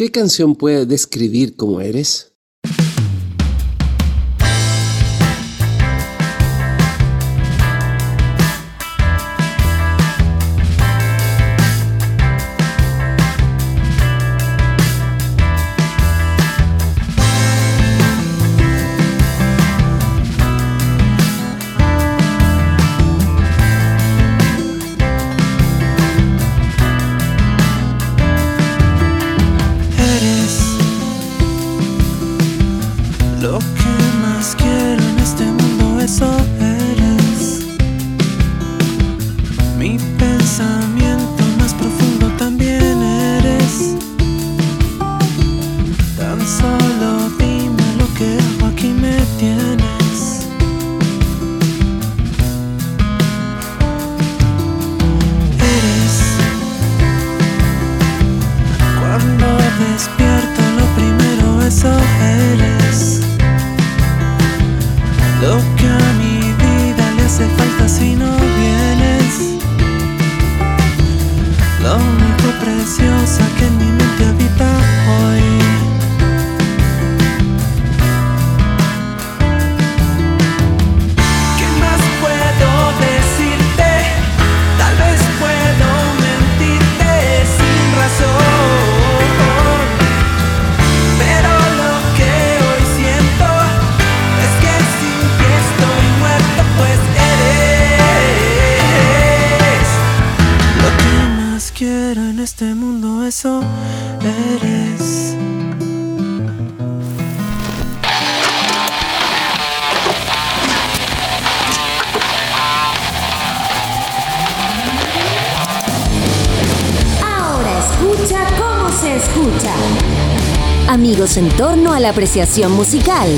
¿qué canción puede describir cómo eres? En torno a la apreciación musical.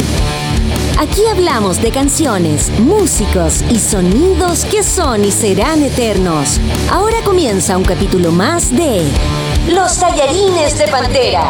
Aquí hablamos de canciones, músicos y sonidos que son y serán eternos. Ahora comienza un capítulo más de Los tallarines de Pantera.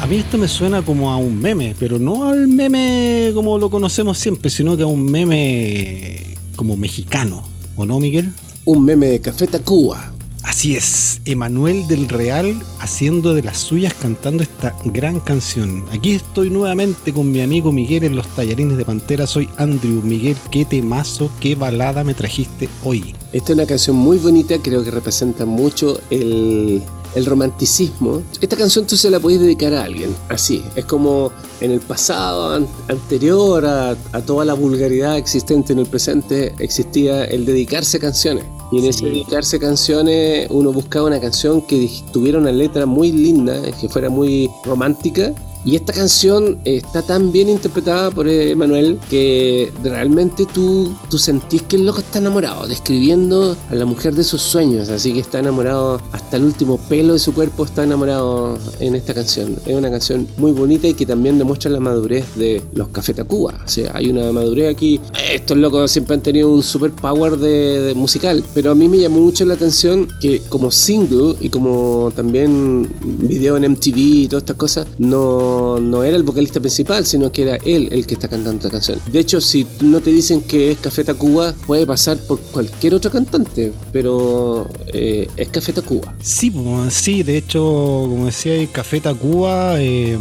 A mí esto me suena como a un meme, pero no al meme como lo conocemos siempre, sino que a un meme como mexicano, ¿o no, Miguel? Un meme de Café Tacuba. Así es, Emanuel del Real haciendo de las suyas cantando esta gran canción. Aquí estoy nuevamente con mi amigo Miguel en los tallarines de Pantera. Soy Andrew. Miguel, qué temazo, qué balada me trajiste hoy. Esta es una canción muy bonita, creo que representa mucho el, el romanticismo. Esta canción tú se la puedes dedicar a alguien, así. Es como en el pasado anterior a, toda la vulgaridad existente en el presente, existía el dedicarse canciones. Y en ese dedicarse canciones uno buscaba una canción que tuviera una letra muy linda, que fuera muy romántica y esta canción está tan bien interpretada por Emanuel que realmente tú, tú sentís que el loco está enamorado, describiendo a la mujer de sus sueños, así que está enamorado hasta el último pelo de su cuerpo, está enamorado en esta canción. Es una canción muy bonita y que también demuestra la madurez de los Café Tacuba. O sea, hay una madurez aquí. Estos locos siempre han tenido un super power de, musical, pero a mí me llamó mucho la atención que como single y como también video en MTV y todas estas cosas, no no, era el vocalista principal, sino que era él el que está cantando la canción. De hecho, si no te dicen que es Café Tacuba, puede pasar por cualquier otro cantante, pero eh, es Café Tacuba. Sí, sí, de hecho, como decía, Café Tacuba eh,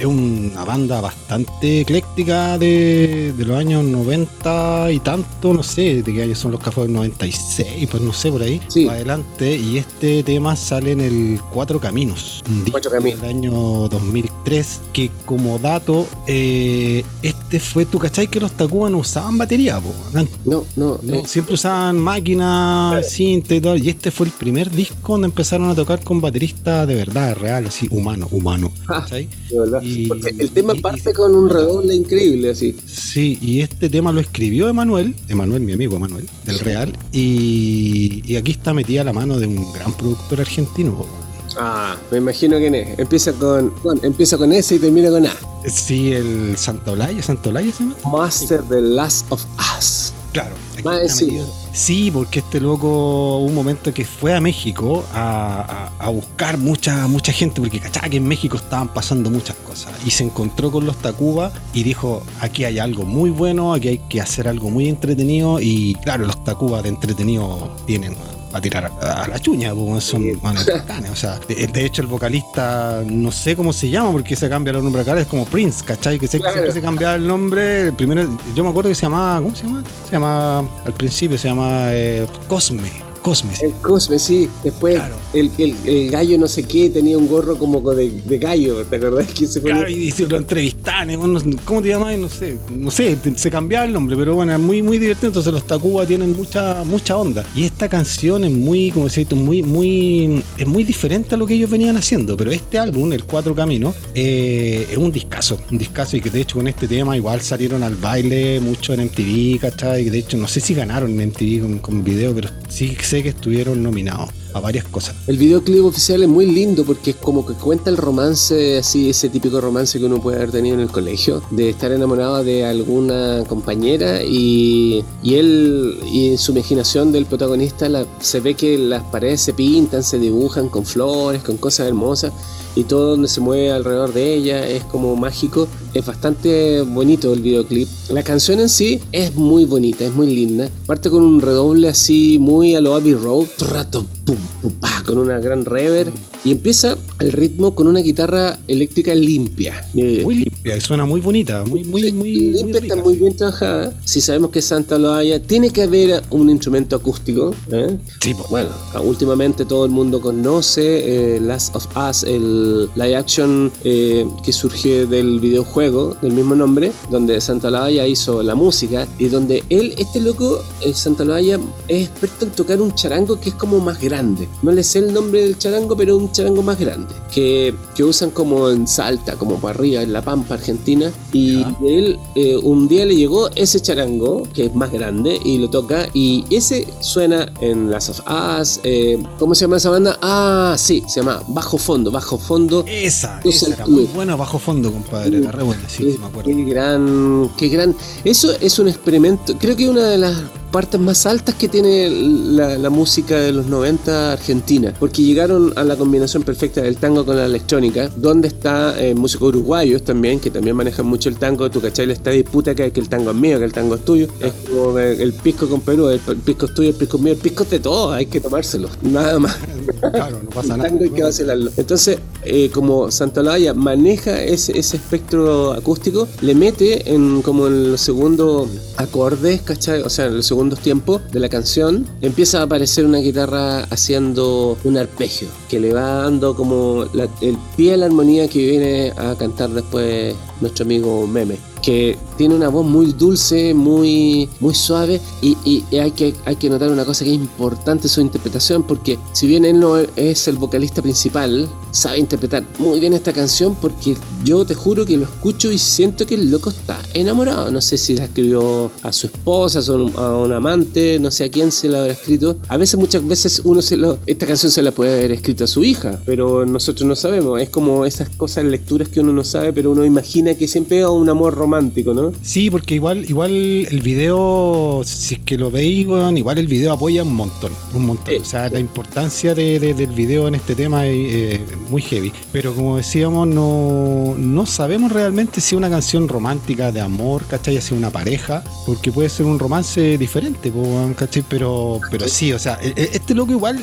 es una banda bastante ecléctica de, los años 90 y tanto, no sé, de qué años son los cafés del 96, pues no sé, por ahí, sí. adelante. Y este tema sale en el Cuatro Caminos, Cuatro Caminos. del año 2003 que como dato, eh, este fue, ¿tú cachai que los Tacuba no usaban batería? No, no, no. Siempre usaban máquinas, cinta y todo. Y este fue el primer disco donde empezaron a tocar con baterista de verdad, real, así, humano, humano. Ah, el tema parte con un redoble increíble, así. Sí, y este tema lo escribió Emanuel, Emanuel, mi amigo Emanuel, del Real. Y, y aquí está metida la mano de un gran productor argentino. Ah, me imagino quién es. Empieza con, empieza con S y termina con A. Sí, el Santolaya, Santolaya se llama. Master The Last of Us. Claro, sí. sí, porque este loco hubo un momento que fue a México a, a, buscar mucha, mucha gente, porque cachaba que en México estaban pasando muchas cosas. Y se encontró con los Tacuba y dijo, aquí hay algo muy bueno, aquí hay que hacer algo muy entretenido. Y claro, los Tacuba de entretenido tienen a tirar a, la chuña, pues son manos O sea, de, hecho, el vocalista, no sé cómo se llama, porque se cambia el nombre acá, es como Prince, ¿cachai? Que siempre se cambiaba el nombre. primero, yo me acuerdo que se llamaba, ¿cómo se llama? Se llama, al principio se llama eh, Cosme. Cosme. El Cosme, sí. Después el, el, el, gallo no sé qué tenía un gorro como de, de gallo, ¿te acordás? Que se Claro, y, lo entrevistaban, ¿cómo te llamas? No sé, no sé, se cambiaba el nombre, pero bueno, es muy, muy divertido. Entonces los Tacuba tienen mucha, mucha onda. Y esta canción es muy, como decía, muy, muy, es muy diferente a lo que ellos venían haciendo. Pero este álbum, El Cuatro Caminos, eh, es un discazo, un discazo y que de hecho con este tema igual salieron al baile mucho en MTV, ¿cachai? Y de hecho no sé si ganaron en MTV con, con video, pero sí sé que estuvieron nominados a varias cosas. El videoclip oficial es muy lindo porque es como que cuenta el romance, así, ese típico romance que uno puede haber tenido en el colegio, de estar enamorado de alguna compañera y, y él, y en su imaginación del protagonista, se ve que las paredes se pintan, se dibujan con flores, con cosas hermosas y todo donde se mueve alrededor de ella es como mágico. Es bastante bonito el videoclip. La canción en sí es muy bonita, es muy linda. Parte con un redoble así muy a lo Abbey Road, rato, pum, con una gran reverb y empieza el ritmo con una guitarra eléctrica limpia. Muy limpia, y suena muy bonita, muy, muy, muy. Limpia, está muy bien trabajada. Si sabemos que Santa lo haya, tiene que haber un instrumento acústico. ¿eh? Sí, pues. Bueno, últimamente todo el mundo conoce eh, Last of Us, el live action eh, que surge del videojuego del mismo nombre, donde Santa Loaya hizo la música y donde él, este loco, Santa Loaya, es experto en tocar un charango que es como más grande. No le sé el nombre del charango, pero un charango más grande, que, que usan como en Salta, como para arriba, en la Pampa Argentina. Y él eh, un día le llegó ese charango, que es más grande, y lo toca, y ese suena en las of Us. Eh, ¿Cómo se llama esa banda? Ah, sí, se llama Bajo Fondo, Bajo Fondo. Esa, esa era muy buena, Bajo Fondo, compadre, la re buena, sí, sí, me acuerdo. Qué gran, qué gran. Eso es un experimento, creo que una de las partes más altas que tiene la, música de los 90 argentina, porque llegaron a la combinación perfecta del tango con la electrónica, donde está eh, músicos uruguayos también, que también manejan mucho el tango, tu cachai esta disputa que, que el tango es mío, que el tango es tuyo, es como el, pisco con Perú, el, pisco es tuyo, el pisco es mío, el pisco es de todo, hay que tomárselo, nada más. Claro, no pasa nada. Hay que vacilarlo. Entonces, eh, como Santa Laya maneja ese, ese espectro acústico, le mete en como en los segundos acordes, ¿cachai? O sea, en los segundos tiempos de la canción, empieza a aparecer una guitarra haciendo un arpegio que le va dando como el pie a la armonía que viene a cantar después nuestro amigo Meme que tiene una voz muy dulce, muy, muy suave y, hay, que, hay que notar una cosa que es importante su interpretación porque si bien él no es el vocalista principal, sabe interpretar muy bien esta canción porque yo te juro que lo escucho y siento que el loco está enamorado. No sé si la escribió a su esposa, a un amante, no sé a quién se la habrá escrito. A veces, muchas veces uno se lo... Esta canción se la puede haber escrito a su hija, pero nosotros no sabemos. Es como esas cosas, lecturas que uno no sabe, pero uno imagina que siempre es un amor romántico romántico, ¿no? Sí, porque igual, igual el video, si es que lo veis, igual el video apoya un montón, un montón. O sea, la importancia del video en este tema es muy heavy. Pero como decíamos, no, no sabemos realmente si es una canción romántica de amor, ¿cachai? Hacia una pareja, porque puede ser un romance diferente, ¿cachai? Pero, pero sí, o sea, e, e, este loco igual,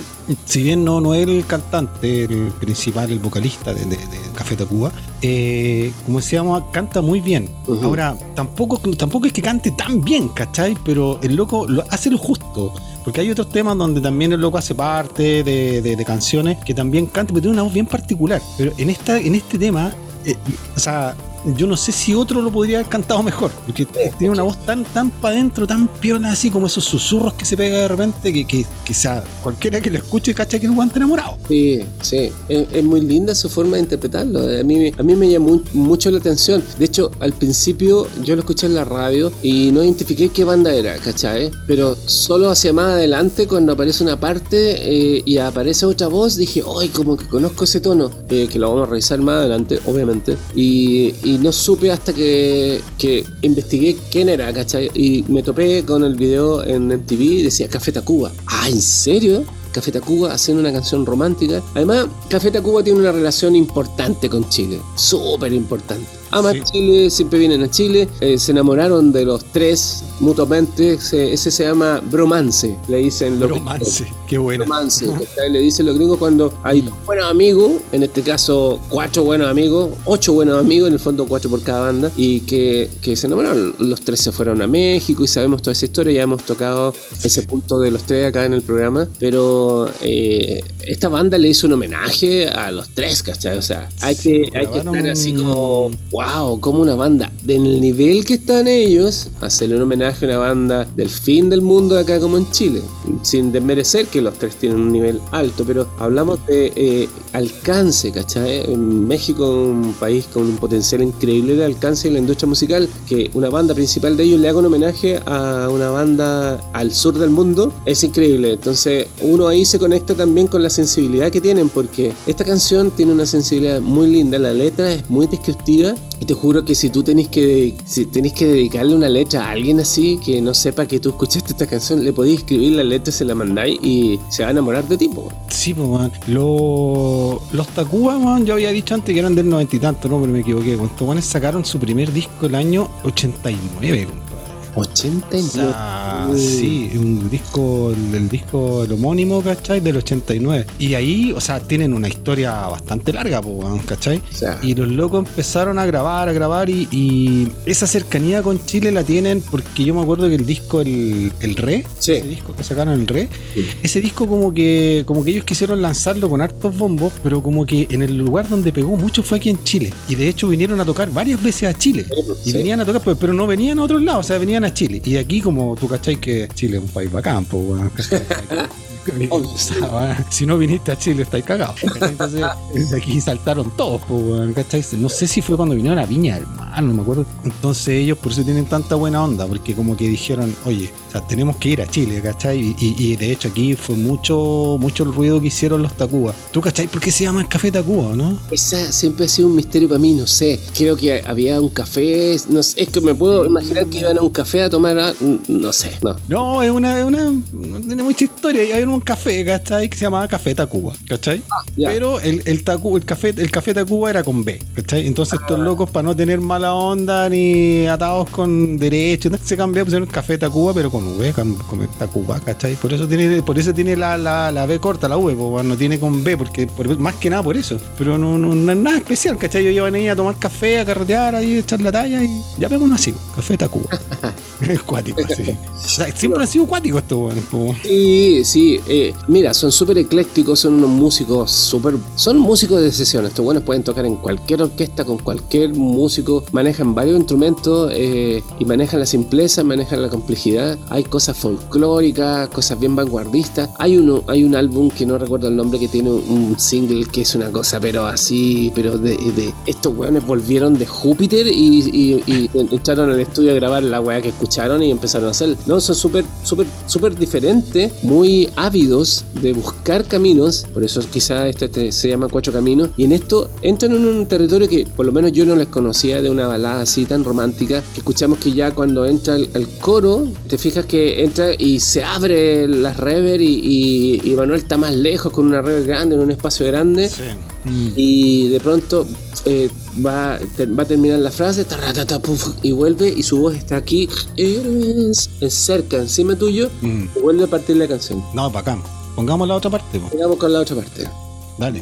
si bien no, no es el cantante, el principal, el vocalista de, de, Café Tacuba, eh, como decíamos, canta muy bien. Ahora, tampoco, tampoco es que cante tan bien, ¿cachai? Pero el loco lo, hace lo justo. Porque hay otros temas donde también el loco hace parte de, de, canciones que también canta, pero tiene una voz bien particular. Pero en, esta, en este tema, eh, o sea, yo no sé si otro lo podría haber cantado mejor, porque tiene una voz tan, tan para adentro, tan piola, así como esos susurros que se pega de repente, que, que, sea, cualquiera que lo escuche cacha que es un guante enamorado. Sí, sí, es, muy linda su forma de interpretarlo. A mí, a mí me llamó mucho la atención. De hecho, al principio yo lo escuché en la radio y no identifiqué qué banda era, ¿cachai? Pero solo hacia más adelante, cuando aparece una parte eh, y aparece otra voz, dije, ¡ay, como que conozco ese tono! Eh, que lo vamos a revisar más adelante, obviamente. Y, y no supe hasta que, que investigué quién era, ¿cachai? Y me topé con el video en MTV y decía Café Tacuba. Ah, ¿en serio? Café Tacuba haciendo una canción romántica. Además, Café Tacuba tiene una relación importante con Chile, súper importante. Ama Sí. Chile, siempre vienen a Chile, eh, se enamoraron de los tres mutuamente, se- ese se llama bromance, le dicen los Romance, qué buena. romance, ¿cachai? le dicen los gringos cuando hay dos buenos amigos, en este caso cuatro buenos amigos, ocho buenos amigos, en el fondo cuatro por cada banda, y que, que se enamoraron. Los tres se fueron a México y sabemos toda esa historia, ya hemos tocado ese punto de los tres acá en el programa, pero eh, esta banda le hizo un homenaje a los tres, ¿cachai? O sea, hay que, hay que estar así como, wow, como una banda del nivel que están ellos, hacerle un homenaje a una banda del fin del mundo acá como en Chile, sin desmerecer que los tres tienen un nivel alto, pero hablamos de eh, alcance, ¿cachai? En México un país con un potencial increíble de alcance en la industria musical, que una banda principal de ellos le haga un homenaje a una banda al sur del mundo, es increíble. Entonces uno ahí se conecta también con la sensibilidad que tienen, porque esta canción tiene una sensibilidad muy linda, la letra es muy descriptiva y te juro que si tú tenés que, si tenés que dedicarle una letra a alguien así que no sepa que tú escuchaste esta canción, le podéis escribir la letra, se la mandáis y se va a enamorar de ti, po. Sí, pues, man. Lo- los Tacuba, man, yo había dicho antes que eran del noventa y tanto, no, pero me equivoqué. Estos sacaron su primer disco el año 89, compadre. 89. O sea, sí, un disco, el, disco, el homónimo, ¿cachai? Del 89. Y ahí, o sea, tienen una historia bastante larga, pues, ¿cachai? O sea, Y los locos empezaron a grabar, a grabar y, y esa cercanía con Chile la tienen porque yo me acuerdo que el disco El, el Re, Sí. ese disco que sacaron El Re, Sí. ese disco como que como que ellos quisieron lanzarlo con hartos bombos, pero como que en el lugar donde pegó mucho fue aquí en Chile. Y de hecho vinieron a tocar varias veces a Chile. Y Sí. venían a tocar, pues, pero no venían a otros lados, o sea, venían a Chile. Y aquí como tú cachai que Chile es un país bacán, pues, si no viniste a Chile, estáis cagados. Entonces, de aquí saltaron todos, ¿cachai? No sé si fue cuando vinieron a Viña, hermano, no me acuerdo. Entonces ellos por eso tienen tanta buena onda, porque como que dijeron, oye, o sea, tenemos que ir a Chile, ¿cachai? Y, y- y de hecho aquí fue mucho, mucho el ruido que hicieron los Tacuba. ¿Tú cachai por qué se llama el Café Tacuba, no? Esa siempre ha sido un misterio para mí, no sé. Creo que había un café, no sé, es que me puedo imaginar que iban a un café a tomar, a- no sé, no. No, es una, es una, no tiene mucha historia. Hay un café, ¿cachai? Que se llamaba Café Tacuba, ¿cachai? ya. Pero el, el, Tacu- el, café, el Café Tacuba era con B, ¿cachai? Entonces estos locos, para no tener mala onda ni atados con derechos, se cambió, pusieron Café Tacuba, pero con V, con, con Tacuba, ¿cachai? Por eso tiene, por eso tiene la, la, la B corta, la V, po, no tiene con B, porque por- más que nada por eso. Pero no, no, no es nada especial, ¿cachai? Ellos iban ahí a tomar café, a carretear, ahí a echar la talla y ya vemos así, Café Tacuba. Es cuático, así. O sea, siempre han sido cuáticos estos po. Sí, sí, eh, mira, son súper eclécticos, son unos músicos súper... Son músicos de sesión, estos buenos pueden tocar en cualquier orquesta, con cualquier músico, manejan varios instrumentos eh, y manejan la simpleza, manejan la complejidad, hay cosas folclóricas, cosas bien vanguardistas, hay, uno, hay un álbum que no recuerdo el nombre que tiene un single que es una cosa, pero así, pero de... estos weones volvieron de Júpiter y, entraron al estudio a grabar la weá que escucharon y empezaron a hacer. No, son súper, súper, súper diferentes, muy de buscar caminos, por eso quizá este, te- se llama Cuatro Caminos, y en esto entran en un territorio que por lo menos yo no les conocía de una balada así tan romántica, que escuchamos que ya cuando entra el, coro, te fijas que entra y se abre la rever y, y- y Manuel está más lejos con una rever grande, en un espacio grande. Mm. Y de pronto eh, va, te- va a terminar la frase puf, y vuelve y su voz está aquí, eres cerca, encima tuyo, Mm. y vuelve a partir la canción. No, bacán. Pongamos la otra parte, po. Llegamos con la otra parte. Dale.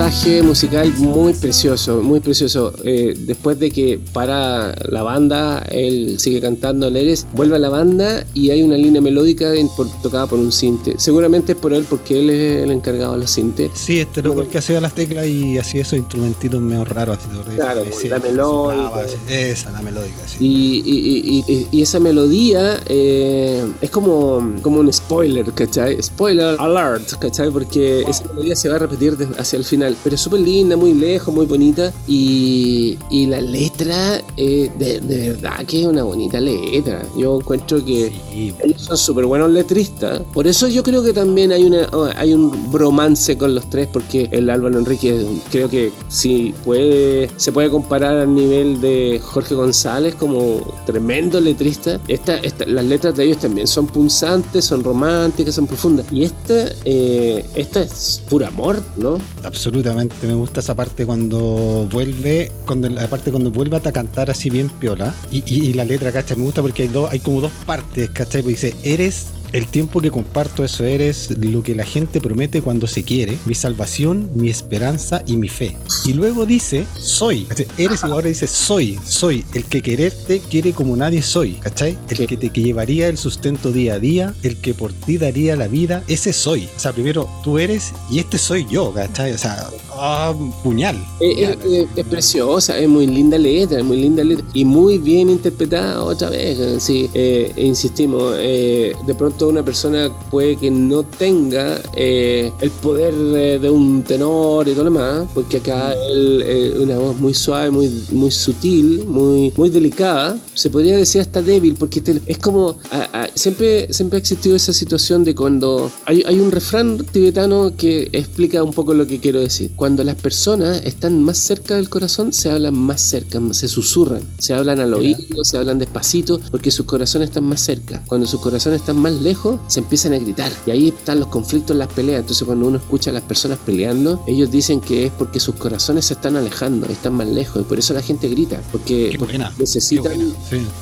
Alexa. Musical muy precioso, muy precioso. Eh, después de que para la banda, él sigue cantando Leres, vuelve a la banda y hay una línea melódica tocada por un cinte. Seguramente es por él, porque él es el encargado de los cintes. Sí, este loco el que hacía las teclas y hacía esos instrumentitos medio raros. Así, claro, la melódica. esa, la melódica, sí. Y, esa melodía eh, es como, como un spoiler, ¿cachai? Spoiler alert, ¿cachai? Porque esa melodía se va a repetir hacia el final. Pero súper linda, muy lejos, muy bonita. Y, y la letra, eh, de, verdad que es una bonita letra. Yo encuentro que ellos son súper buenos letristas. Por eso yo creo que también hay, una, oh, hay un bromance con los tres, porque el Álvaro Enrique creo que sí puede, se puede comparar al nivel de Jorge González como tremendo letrista. Esta, esta, las letras de ellos también son punzantes, son románticas, son profundas. Y esta, eh, esta es puro amor, ¿no? Absolutamente, me gusta esa parte cuando vuelve, cuando la parte cuando vuelve a cantar así bien piola. Y, la letra, ¿cachai? Me gusta porque hay, dos, hay como dos partes, ¿cachai? Porque dice, eres el tiempo que comparto eso eres lo que la gente promete cuando se quiere, mi salvación, mi esperanza y mi fe. Y luego dice, soy. Eres y ahora dice, soy, soy. El que quererte quiere como nadie soy, ¿cachai? El que te llevaría el sustento día a día, el que por ti daría la vida, ese soy. O sea, primero tú eres y este soy yo, ¿cachai? O sea, ah, puñal. Eh, eh, eh, es preciosa, es muy linda letra, es muy linda letra. Y muy bien interpretada otra vez. Sí, insistimos, de pronto toda una persona puede que no tenga eh, el poder de, un tenor y todo lo demás, porque acá él, eh, una voz muy suave, muy, muy sutil, muy, muy delicada, se podría decir hasta débil, porque es como, siempre, siempre ha existido esa situación de cuando hay, hay un refrán tibetano que explica un poco lo que quiero decir. Cuando las personas están más cerca del corazón, se hablan más cerca, se susurran, se hablan al oído, se hablan despacito, porque sus corazones están más cerca. Cuando sus corazones están más lejos, lejos, se empiezan a gritar. Y ahí están los conflictos, las peleas. Entonces cuando uno escucha a las personas peleando, ellos dicen que es porque sus corazones se están alejando, están más lejos. Y por eso la gente grita. Porque, necesitan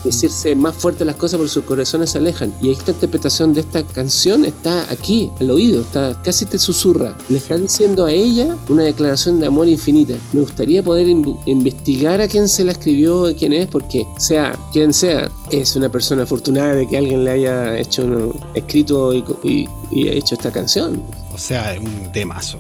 decirse más fuerte las cosas porque sus corazones se alejan. Y esta interpretación de esta canción está aquí, al oído, está casi te susurra. Le están diciendo a ella una declaración de amor infinita. Me gustaría poder investigar a quién se la escribió, quién es, porque sea quien sea, es una persona afortunada de que alguien le haya hecho un, escrito y, y, y hecho esta canción. O sea, es un temazo.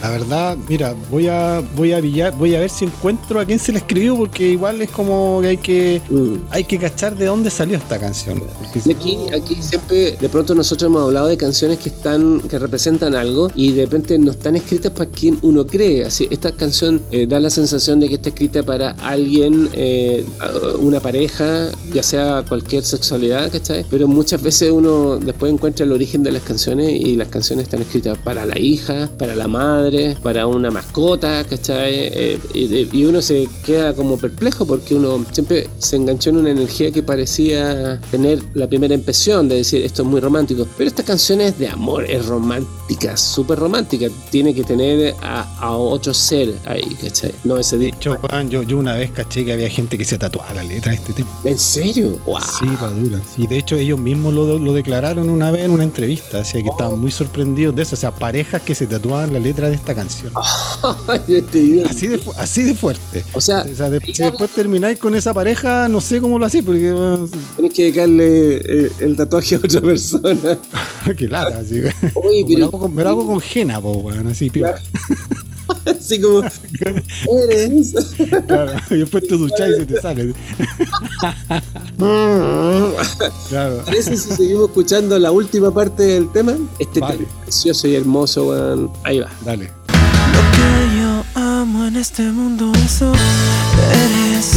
La verdad, mira, voy a voy a voy a ver si encuentro a quién se la escribió porque igual es como que hay que mm. hay que cachar de dónde salió esta canción. aquí, aquí siempre de pronto nosotros hemos hablado de canciones que están que representan algo y de repente no están escritas para quien uno cree. Así esta canción eh, da la sensación de que está escrita para alguien, eh, una pareja, ya sea cualquier sexualidad, ¿cachai? Pero muchas veces uno después encuentra el origen de las canciones y las canciones están escritas para la hija, para la madre para una mascota, ¿cachai? Eh, y, uno se queda como perplejo porque uno siempre se enganchó en una energía que parecía tener la primera impresión de decir esto es muy romántico. Pero esta canción es de amor, es romántica, súper romántica. Tiene que tener a, otro ser ahí, ¿cachai? No ese dicho. Yo, yo una vez caché que había gente que se tatuaba la letra de este tema. ¿En serio? Wow. Sí, dura. Y de hecho ellos mismos lo, lo declararon una vez en una entrevista, así que estaban muy sorprendidos de eso. O sea, parejas que se tatuaban la letra de esta canción. así, de, así de fuerte. O sea, si después termináis con esa pareja, no sé cómo lo hacéis, porque. Tienes que dedicarle eh, el tatuaje a otra persona. Qué lata, así. me, lo hago con, me lo hago con Jena, po, bueno, así, Así como, eres. Claro, y después te duchas y se te sale. claro. Parece si seguimos escuchando la última parte del tema. Este tema precioso y hermoso, weón. Ahí va. Dale. Lo que yo amo en este mundo, eso eres.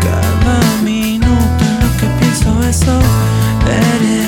Cada minuto en lo que pienso, eso eres.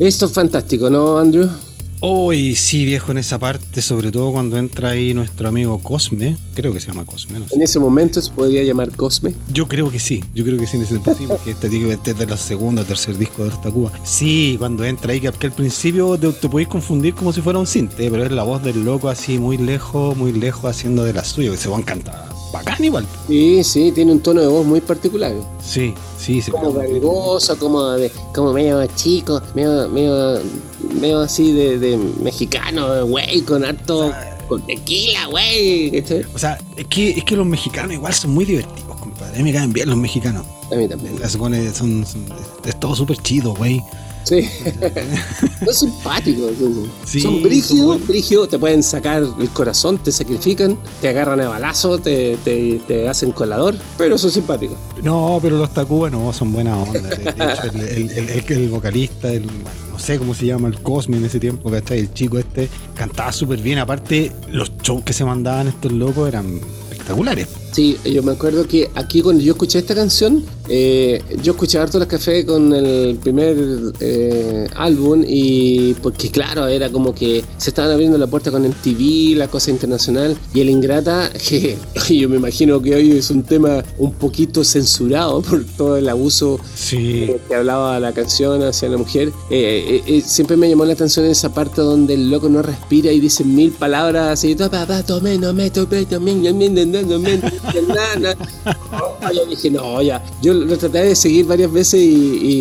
Esto es fantástico, ¿no, Andrew? Hoy sí, viejo, en esa parte, sobre todo cuando entra ahí nuestro amigo Cosme, creo que se llama Cosme, no sé. En ese momento se podría llamar Cosme. Yo creo que sí, yo creo que sí en ese sí, porque este digo este es de la segunda o tercer disco de esta Cuba. Sí, cuando entra ahí, que, al principio te, te podéis confundir como si fuera un cinte, pero es la voz del loco así muy lejos, muy lejos haciendo de la suya, que se va a cantar bacán igual. Sí, sí, tiene un tono de voz muy particular. Sí, sí, sí. Como galgoso, como, de, como medio chico, medio, medio, medio así de, de mexicano, güey, con harto, con tequila, güey. O sea, es que, es que los mexicanos igual son muy divertidos, compadre. A mí me caen bien los mexicanos. A mí también. Supone, son, son- es todo súper chido, güey. Sí. son simpáticos. son- Sí, son son brígidos, brígidos, te pueden sacar el corazón, te sacrifican, te agarran a balazo, te, te, te hacen colador, pero son simpáticos. No, pero los Tacuba no, son buena onda. De, de hecho, el, el- el- el- el vocalista, el, no sé cómo se llama, el Cosme en ese tiempo, ¿cachai? El chico este cantaba súper bien. Aparte, los shows que se mandaban estos locos eran espectaculares. Sí, yo me acuerdo que aquí cuando yo escuché esta canción, eh, yo escuché harto las café con el primer eh, álbum y porque claro, era como que se estaban abriendo la puerta con MTV, la cosa internacional y el Ingrata, que yo me imagino que hoy es un tema un poquito censurado por todo el abuso Sí. eh, que hablaba la canción hacia la mujer, eh, eh, siempre me llamó la atención esa parte donde el loco no respira y dice mil palabras así, "To, pa, pa, tome, no me, tome, tome, no me, no me, no me, na, na". Oh, Yo dije, no, ya. Yo lo traté de seguir varias veces y,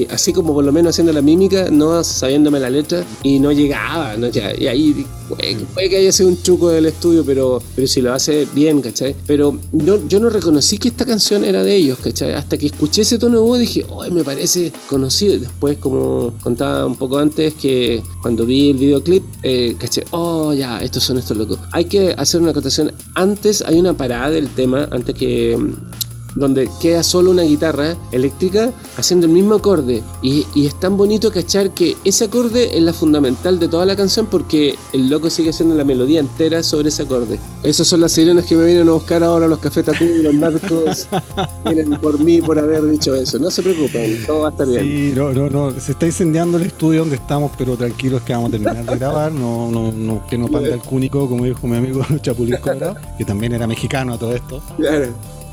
y así como por lo menos haciendo la mímica, no sabiéndome la letra, y no llegaba. ¿no? Ya, y ahí puede, que haya sido un truco del estudio, pero, pero si lo hace bien, ¿cachai? Pero no, yo no reconocí que esta canción era de ellos, ¿cachai? Hasta que escuché ese tono de voz dije, ¡ay, me parece conocido! Y después, como contaba un poco antes, que cuando vi el videoclip, eh, caché, ¡oh, ya, estos son estos locos! Hay que hacer una acotación. Antes hay una parada del tema, antes que donde queda solo una guitarra eléctrica haciendo el mismo acorde. Y, y es tan bonito cachar que ese acorde es la fundamental de toda la canción porque el loco sigue haciendo la melodía entera sobre ese acorde. Esas son las sirenas que me vienen a buscar ahora los Tacuba y los narcos. Vienen por mí por haber dicho eso. No se preocupen, todo va a estar bien. Sí, no, no, no. Se está incendiando el estudio donde estamos, pero tranquilos que vamos a terminar de grabar. No, no, no, que no panda el cúnico, como dijo mi amigo Chapulín Colorado, que también era mexicano a todo esto. Claro.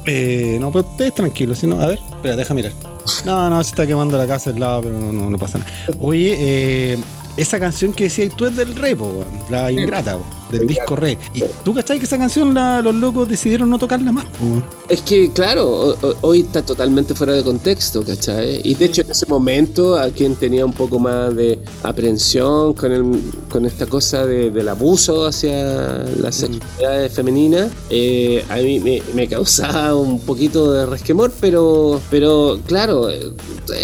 Eh, no, pues ustedes tranquilos, si no, a ver, espera, deja mirar. No, no, se está quemando la casa al lado, pero no, no, no pasa nada. Oye, eh, esa canción que decías tú es del rey, po, weón, la ingrata, po, del disco rey. Y tú cachai que esa canción la- los locos decidieron no tocarla más, po. Es que, claro, ho- ho- hoy está totalmente fuera de contexto, ¿cachai? Y de hecho, en ese momento, a quien tenía un poco más de aprehensión con, el, con esta cosa de- del abuso hacia las sexualidades femeninas, eh, a mí me, me causaba un poquito de resquemor, pero, pero claro, eh,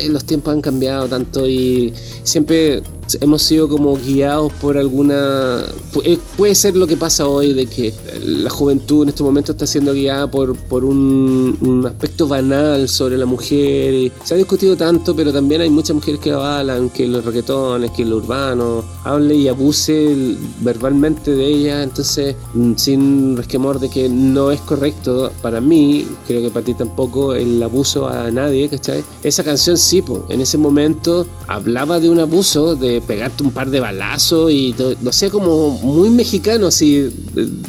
los tiempos han cambiado tanto y siempre hemos sido como guiados por alguna... eh, Puede ser lo que pasa hoy, de que la juventud en este momento está siendo guiada por, por un, un aspecto banal sobre la mujer. Y se ha discutido tanto, pero también hay muchas mujeres que avalan que los reggaetones, que lo urbano, hable y abuse verbalmente de ella. Entonces, mm, sin resquemor de que no es correcto para mí, creo que para ti tampoco, el abuso a nadie, ¿cachai? Esa canción sí, po, en ese momento hablaba de un abuso, de pegarte un par de balazos y no sé, como muy mexicano, así,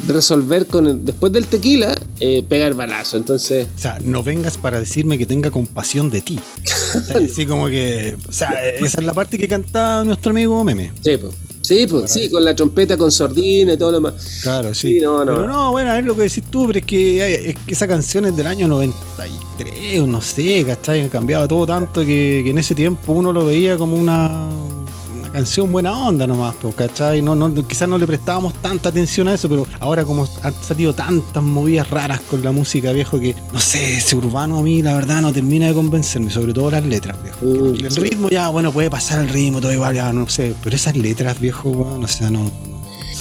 resolver con el- después del tequila, eh, pegar balazo. Entonces, O sea, no vengas para decirme que tenga compasión de ti. Así como que. O sea, esa es la parte que cantaba nuestro amigo Meme. sí, po. Sí, pues, sí, con la trompeta, con sordina y todo lo demás. Claro, sí. Sí, no, no. Pero no, bueno, a ver lo que decís tú, pero es que, es que esa canción es del año 93, o no sé, ¿cachai? Ha cambiado todo tanto que, que en ese tiempo uno lo veía como una canción buena onda nomás, pues, ¿cachai? No, no, quizás no le prestábamos tanta atención a eso, pero ahora como han salido tantas movidas raras con la música, viejo, que no sé, ese urbano a mí la verdad no termina de convencerme, sobre todo las letras, viejo. Mm, El ritmo ya, bueno, puede pasar el ritmo, todo igual, ya, no sé, pero esas letras, viejo, weón, o sea, no-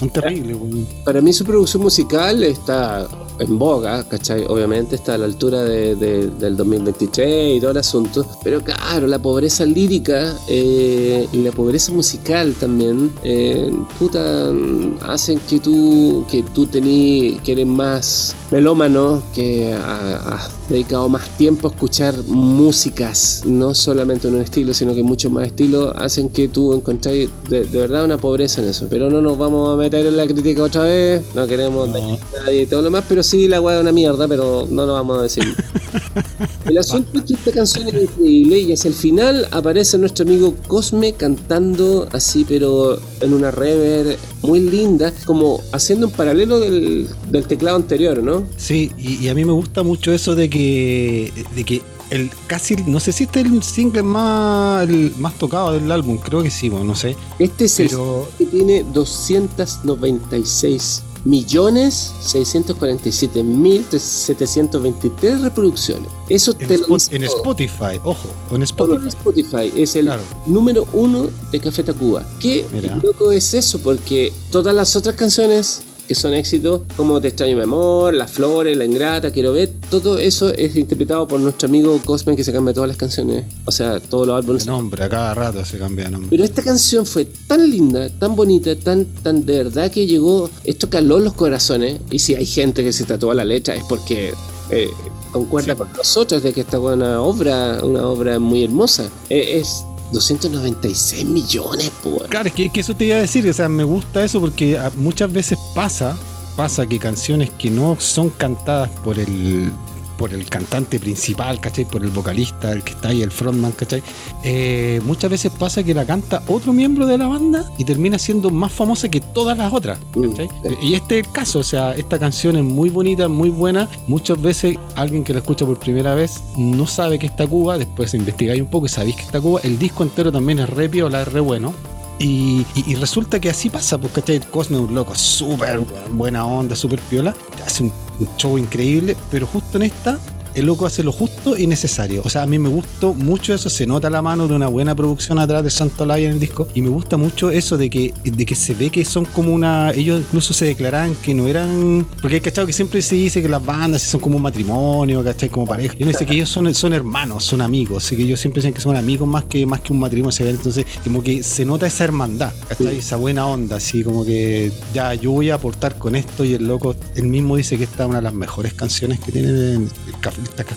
son terribles, weón. Para mí su producción musical está en boga, ¿cachai? Obviamente está a la altura de- de- del 2023 y todo el asunto, pero claro, la pobreza lírica eh, y la pobreza musical también, eh, puta, hacen que tú, que tú tení, que eres más melómano que a- a- dedicado más tiempo a escuchar músicas, no solamente en un estilo, sino que muchos más estilos, hacen que tú encontráis de, de verdad una pobreza en eso. Pero no nos vamos a meter en la crítica otra vez, no queremos No. dañar a nadie y todo lo más, pero sí la weá es una mierda, pero no lo vamos a decir. El asunto es que esta canción es increíble y hacia el final aparece nuestro amigo Cosme cantando así, pero en una reverb muy linda, como haciendo un paralelo del, del teclado anterior, ¿no? Sí, y, y a mí me gusta mucho eso de que, de que el casi, no sé si este es el single más, el más tocado del álbum, creo que sí, bueno, no sé. Este es Pero- el que tiene 296 millones 647 mil 723 reproducciones. Eso En, te lo dice en todo. Spotify, ojo, en Todo en Spotify. Spotify es el Claro. número uno de Café Tacuba. ¿Qué Mira. loco es eso? Porque todas las otras canciones que son éxitos, como Te extraño mi amor, Las flores, La ingrata, Quiero ver, todo eso es interpretado por nuestro amigo Cosme que se cambia todas las canciones. O sea, todos los álbumes. De nombre, a cada rato se cambia nombre. Pero esta canción fue tan linda, tan bonita, tan, tan de verdad que llegó, esto caló los corazones. Y si hay gente que se tatuó la letra es porque eh, concuerda Sí. con nosotros de que esta fue una obra, una obra muy hermosa. Eh, es 296 millones, pues. Claro, es que, que eso te iba a decir, o sea, me gusta eso porque ah, muchas veces pasa, pasa que canciones que no son cantadas por el por el cantante principal, ¿cachai? Por el vocalista, el que está ahí, el frontman, ¿cachai? Eh, muchas veces pasa que la canta otro miembro de la banda y termina siendo más famosa que todas las otras, ¿cachai? Mm. Y este es el caso, o sea, esta canción es muy bonita, muy buena. Muchas veces alguien que la escucha por primera vez no sabe que está Cuba, después investigáis un poco y sabéis que está Cuba. El disco entero también es re piola, es re bueno. Y, resulta que así pasa, porque ¿cachai? el Cosme es un loco súper buena onda, súper piola, hace un show increíble, pero justo en esta, el loco hace lo justo y necesario. O sea, a mí me gustó mucho eso, se nota la mano de una buena producción atrás de Santo Laya en el disco, y me gusta mucho eso de que, de que se ve que son como una. Ellos incluso se declaraban que no eran. Porque hay cachado que siempre se dice que las bandas son como un matrimonio, ¿cachai? Como pareja. Y uno dice que ellos son, son hermanos, son amigos, así que ellos siempre dicen que son amigos más que, más que un matrimonio. se ve. Entonces, como que se nota esa hermandad, ¿cachai? Esa buena onda, así como que ya yo voy a aportar con esto, y el loco, él mismo dice que esta es una de las mejores canciones que tiene el,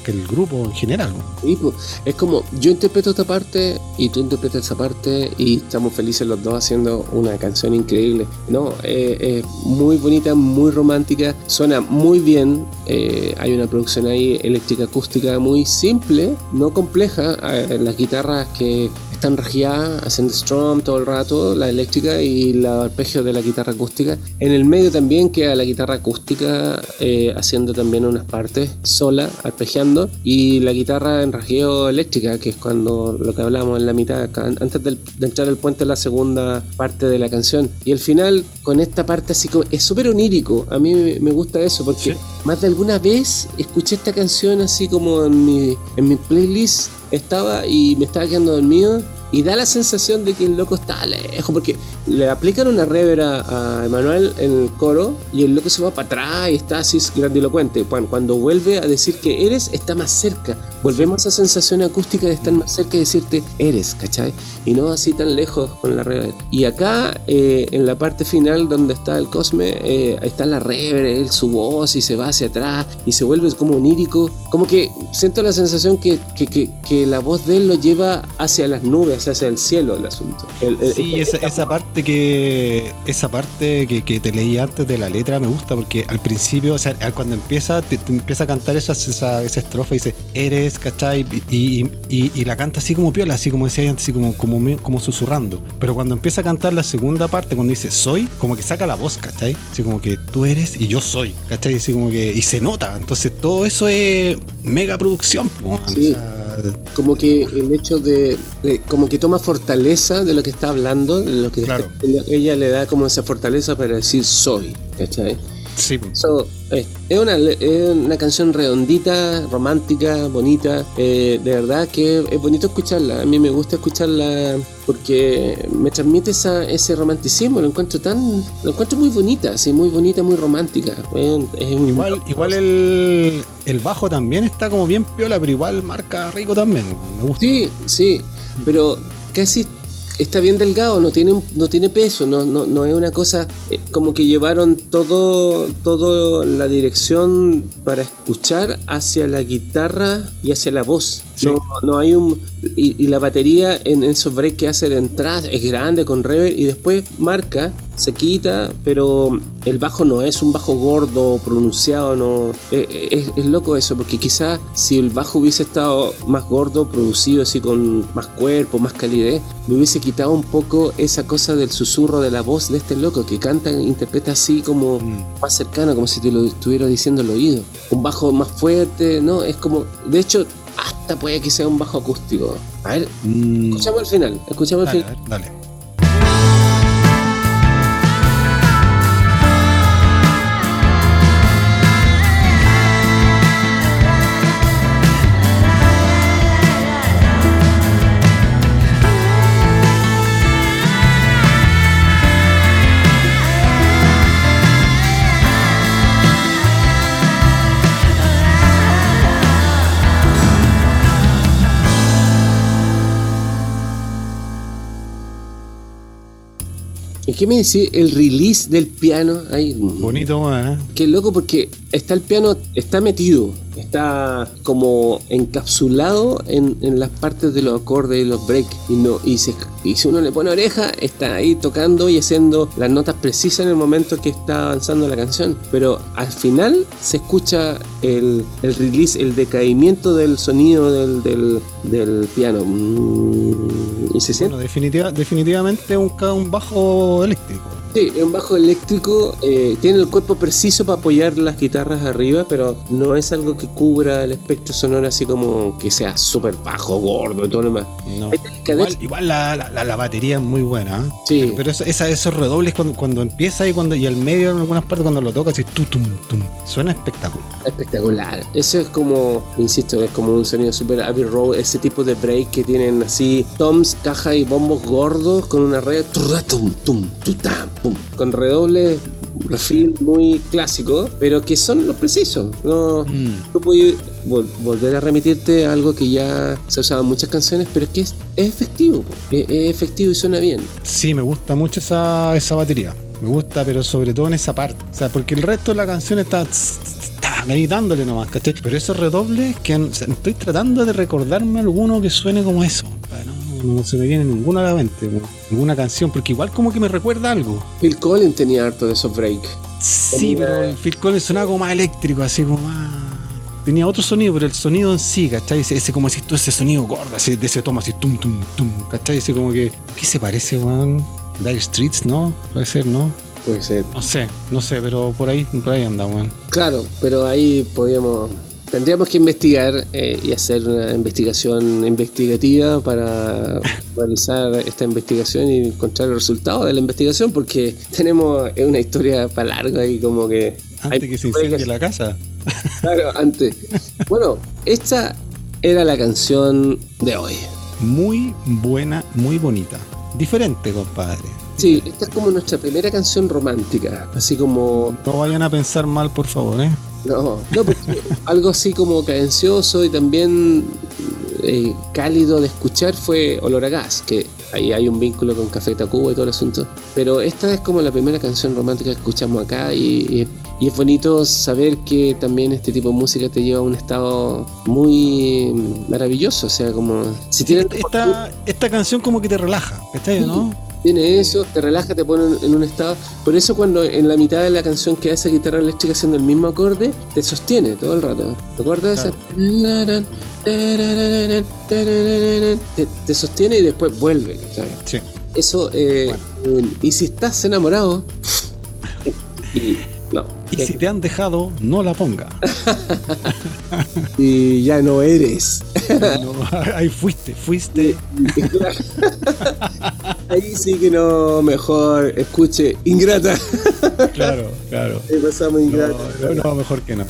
que el grupo en general. pues, es como yo interpreto esta parte y tú interpretas esa parte y estamos felices los dos haciendo una canción increíble. No, eh, es muy bonita, muy romántica, suena muy bien. eh, hay una producción ahí eléctrica acústica muy simple, no compleja. eh, las guitarras que están regiadas, haciendo strum todo el rato, la eléctrica y la arpegio de la guitarra acústica. En el medio también queda la guitarra acústica eh, haciendo también unas partes sola, arpegiando, y la guitarra en rasgueo eléctrica, que es cuando lo que hablamos en la mitad, antes del- de entrar al puente, la segunda parte de la canción. Y el final, con esta parte así como, es súper onírico. A mí me- me gusta eso, porque Sí. más de alguna vez escuché esta canción así como en mi, en mi playlist estaba y me estaba quedando dormido y da la sensación de que el loco está lejos porque le aplican una rever a, Emanuel en el coro y el loco se va para atrás y está así grandilocuente. Bueno, cuando vuelve a decir que eres, está más cerca. Volvemos a esa sensación acústica de estar más cerca y decirte eres, ¿cachai? Y no así tan lejos con la rever. Y acá, eh, en la parte final donde está el Cosme, eh, está la rever, él, su voz y se va hacia atrás y se vuelve como onírico. Como que siento la sensación que, que, que, que la voz de él lo lleva hacia las nubes, hacia el cielo el asunto. El- el- Sí, esa, esa parte que esa parte que, que te leí antes de la letra me gusta porque al principio, o sea, cuando empieza, te, te empieza a cantar esa, esa, esa estrofa y dice, eres, ¿cachai? Y, y, y- y la canta así como piola, así como decía antes, así como, como, como susurrando. Pero cuando empieza a cantar la segunda parte, cuando dice soy, como que saca la voz, ¿cachai? Así como que tú eres y yo soy, ¿cachai? Así como que, y se nota. Entonces todo eso es mega producción, po, Sí. o sea, como que el hecho de, de- como que toma fortaleza de lo que está hablando, de lo que Claro. está- ella le da como esa fortaleza para decir soy, ¿cachai? Sí. So, eh, es, una, es una canción redondita, romántica, bonita. eh, de verdad que es bonito escucharla. A mí me gusta escucharla porque me transmite esa, ese romanticismo. Lo encuentro tan. Lo encuentro muy bonita, así, muy bonita, muy romántica. Es, es un- Igual, igual el, el bajo también está como bien piola, pero igual marca rico también. Me gusta. Sí, sí, pero casi está bien delgado, no tiene, no tiene peso, no, no, no es una cosa eh, como que llevaron todo, todo la dirección para escuchar hacia la guitarra y hacia la voz. No, no hay un. Y, y la batería en esos breaks que hace de entrada es grande con reverb y después marca, se quita, pero el bajo no es un bajo gordo, pronunciado, no. eh, eh, Es, es loco eso, porque quizás si el bajo hubiese estado más gordo, producido así con más cuerpo, más calidez, me hubiese quitado un poco esa cosa del susurro de la voz de este loco que canta e interpreta así como Mm. más cercano, como si te lo estuviera diciendo al oído. Un bajo más fuerte, ¿no? Es como, de hecho, hasta puede que sea un bajo acústico. A ver, Mm, escuchamos el final, escuchamos el final. ver, dale. Qué me dice el release del piano? Ahí, Bonito, ¿eh? Qué loco porque está el piano, está metido, está como encapsulado en, en las partes de los acordes y los breaks. Y, no, y, se- y si uno le pone oreja, está ahí tocando y haciendo las notas precisas en el momento que está avanzando la canción. Pero al final se escucha el, el release, el decaimiento del sonido del, del, del piano. Mm, Y se siente. Bueno, definitiva, definitivamente un, un bajo eléctrico. Sí, es un bajo eléctrico, eh, tiene el cuerpo preciso para apoyar las guitarras arriba, pero no es algo que cubra el espectro sonoro así como que sea súper bajo, gordo y todo lo demás. No. Igual, igual la, la- la- batería es muy buena. ¿eh? Sí. Pero eso- esa- esos redobles cuando, cuando empieza y cuando y al medio en algunas partes cuando lo tocas así tu, tum, tum, suena espectacular. Espectacular. Eso es como, insisto, es como un sonido super Abbey Road, ese tipo de break que tienen así toms, caja y bombos gordos con una red turra, tum, tum, tutam, pum, con redobles refil muy clásicos, pero que son los precisos. No, Mm. vol- volver a remitirte a algo que ya se ha usado en muchas canciones, pero es que es, es efectivo, es, es efectivo y suena bien. Sí, me gusta mucho esa, esa batería. Me gusta, pero sobre todo en esa parte. O sea, porque el resto de la canción está, está ahí dándole nomás, ¿cachai? Pero esos redobles que han- o sea, estoy tratando de recordarme alguno que suene como eso. No, no se me viene ninguna a la mente, como ninguna canción, porque igual como que me recuerda algo. Phil Collins tenía harto de esos breaks. Sí, Tenía- pero el Phil Collins sonaba como más eléctrico, así como más. Tenía otro sonido, pero el sonido en sí, ¿cachai? Ese, ese como si tú ese sonido gordo, ese, de ese toma así, tum, tum, tum, ¿cachai? Ese como que. ¿Qué se parece, weón? Dire Streets, ¿no? Puede ser, ¿no? Puede ser. No sé, no sé, pero por ahí, por ahí anda, weón. Claro, pero ahí podríamos. Tendríamos que investigar eh, y hacer una investigación investigativa para realizar esta investigación y encontrar el resultado de la investigación, porque tenemos una historia para largo y como que. Antes hay- que se incendie la casa. Claro, antes. Bueno, esta era la canción de hoy. Muy buena, muy bonita. Diferente, compadre. Sí, esta es como nuestra primera canción romántica, así como No vayan a pensar mal, por favor, ¿eh? No, no, porque algo así como cadencioso y también eh, cálido de escuchar fue Olor a Gas, que ahí hay un vínculo con Café Tacuba y todo el asunto. Pero esta es como la primera canción romántica que escuchamos acá y, y- y es bonito saber que también este tipo de música te lleva a un estado muy maravilloso. O sea, como si tienes Esta, esta canción como que te relaja, ¿cachai, no? Tiene eso, te relaja, te pone en un estado. Por eso cuando en la mitad de la canción queda esa guitarra eléctrica haciendo el mismo acorde, te sostiene todo el rato. ¿Te acuerdas de esa? Te, te sostiene y después vuelve. ¿sabes? Sí. Eso, eh, y si estás enamorado, y, no, Y si te han dejado, no la ponga. y ya no eres. No, ahí fuiste, fuiste. Ahí sí que no, mejor escuche Ingrata. Claro, claro. Ahí pasamos Ingrata. no, no, mejor que no.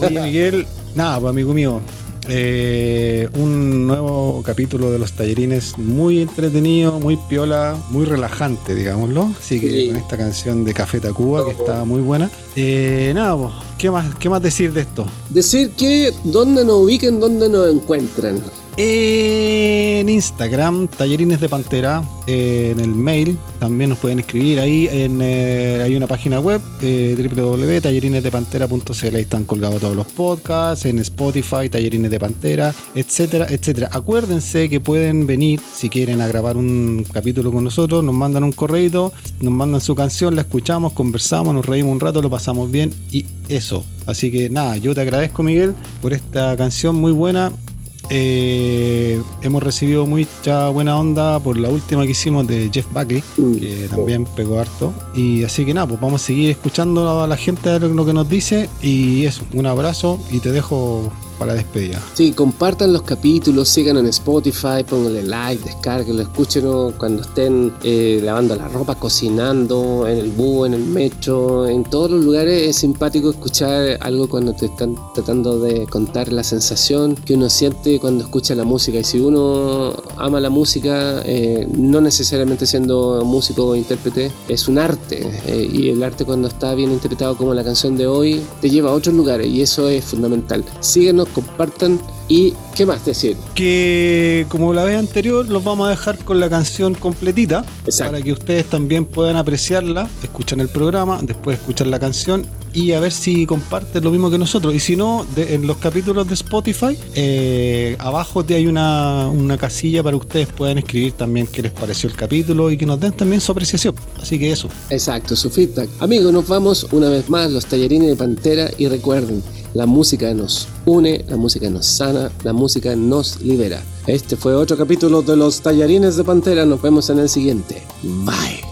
Oye, Miguel, nada, pues amigo mío. eh, un nuevo capítulo de los tallerines muy entretenido, muy piola, muy relajante, digámoslo. Así que Sí. con esta canción de Café Tacuba, que está muy buena. Eh, nada, pues, ¿qué más, qué más decir de esto? Decir que dónde nos ubiquen, dónde nos encuentran. En Instagram, Tallerines de Pantera, en el mail, también nos pueden escribir ahí, en, eh, hay una página web, eh, www.tallerinesdepantera.cl, ahí están colgados todos los podcasts, en Spotify, Tallerines de Pantera, etcétera, etcétera. Acuérdense que pueden venir, si quieren, a grabar un capítulo con nosotros, nos mandan un correo, nos mandan su canción, la escuchamos, conversamos, nos reímos un rato, lo pasamos bien y eso. Así que nada, yo te agradezco Miguel por esta canción muy buena eh, hemos recibido mucha buena onda por la última que hicimos de Jeff Buckley, Mm. que también pegó harto. Y así que nada, pues vamos a seguir escuchando a la gente a ver lo que nos dice. Y eso, un abrazo y te dejo para la despedida. Sí, compartan los capítulos, sigan en Spotify, pónganle like, descarguenlo, escúchenlo cuando estén eh, lavando la ropa, cocinando, en el búho, en el metro, en todos los lugares. Es simpático escuchar algo cuando te están tratando de contar la sensación que uno siente cuando escucha la música. Y si uno ama la música, eh, no necesariamente siendo músico o intérprete, es un arte. eh, y el arte cuando está bien interpretado como la canción de hoy, te lleva a otros lugares y eso es fundamental. Síguenos, compartan y ¿qué más decir? Que como la vez anterior, los vamos a dejar con la canción completita Exacto. para que ustedes también puedan apreciarla, escuchan el programa, después escuchan la canción y a ver si comparten lo mismo que nosotros. Y si no, en los capítulos de Spotify, eh, abajo te hay una, una casilla para que ustedes puedan escribir también qué les pareció el capítulo y que nos den también su apreciación. Así que eso. Exacto, su feedback. Amigos, nos vamos una vez más, los tallarines de Pantera, y recuerden, la música nos une, la música nos sana, la música nos libera. Este fue otro capítulo de los tallarines de Pantera, nos vemos en el siguiente. Bye.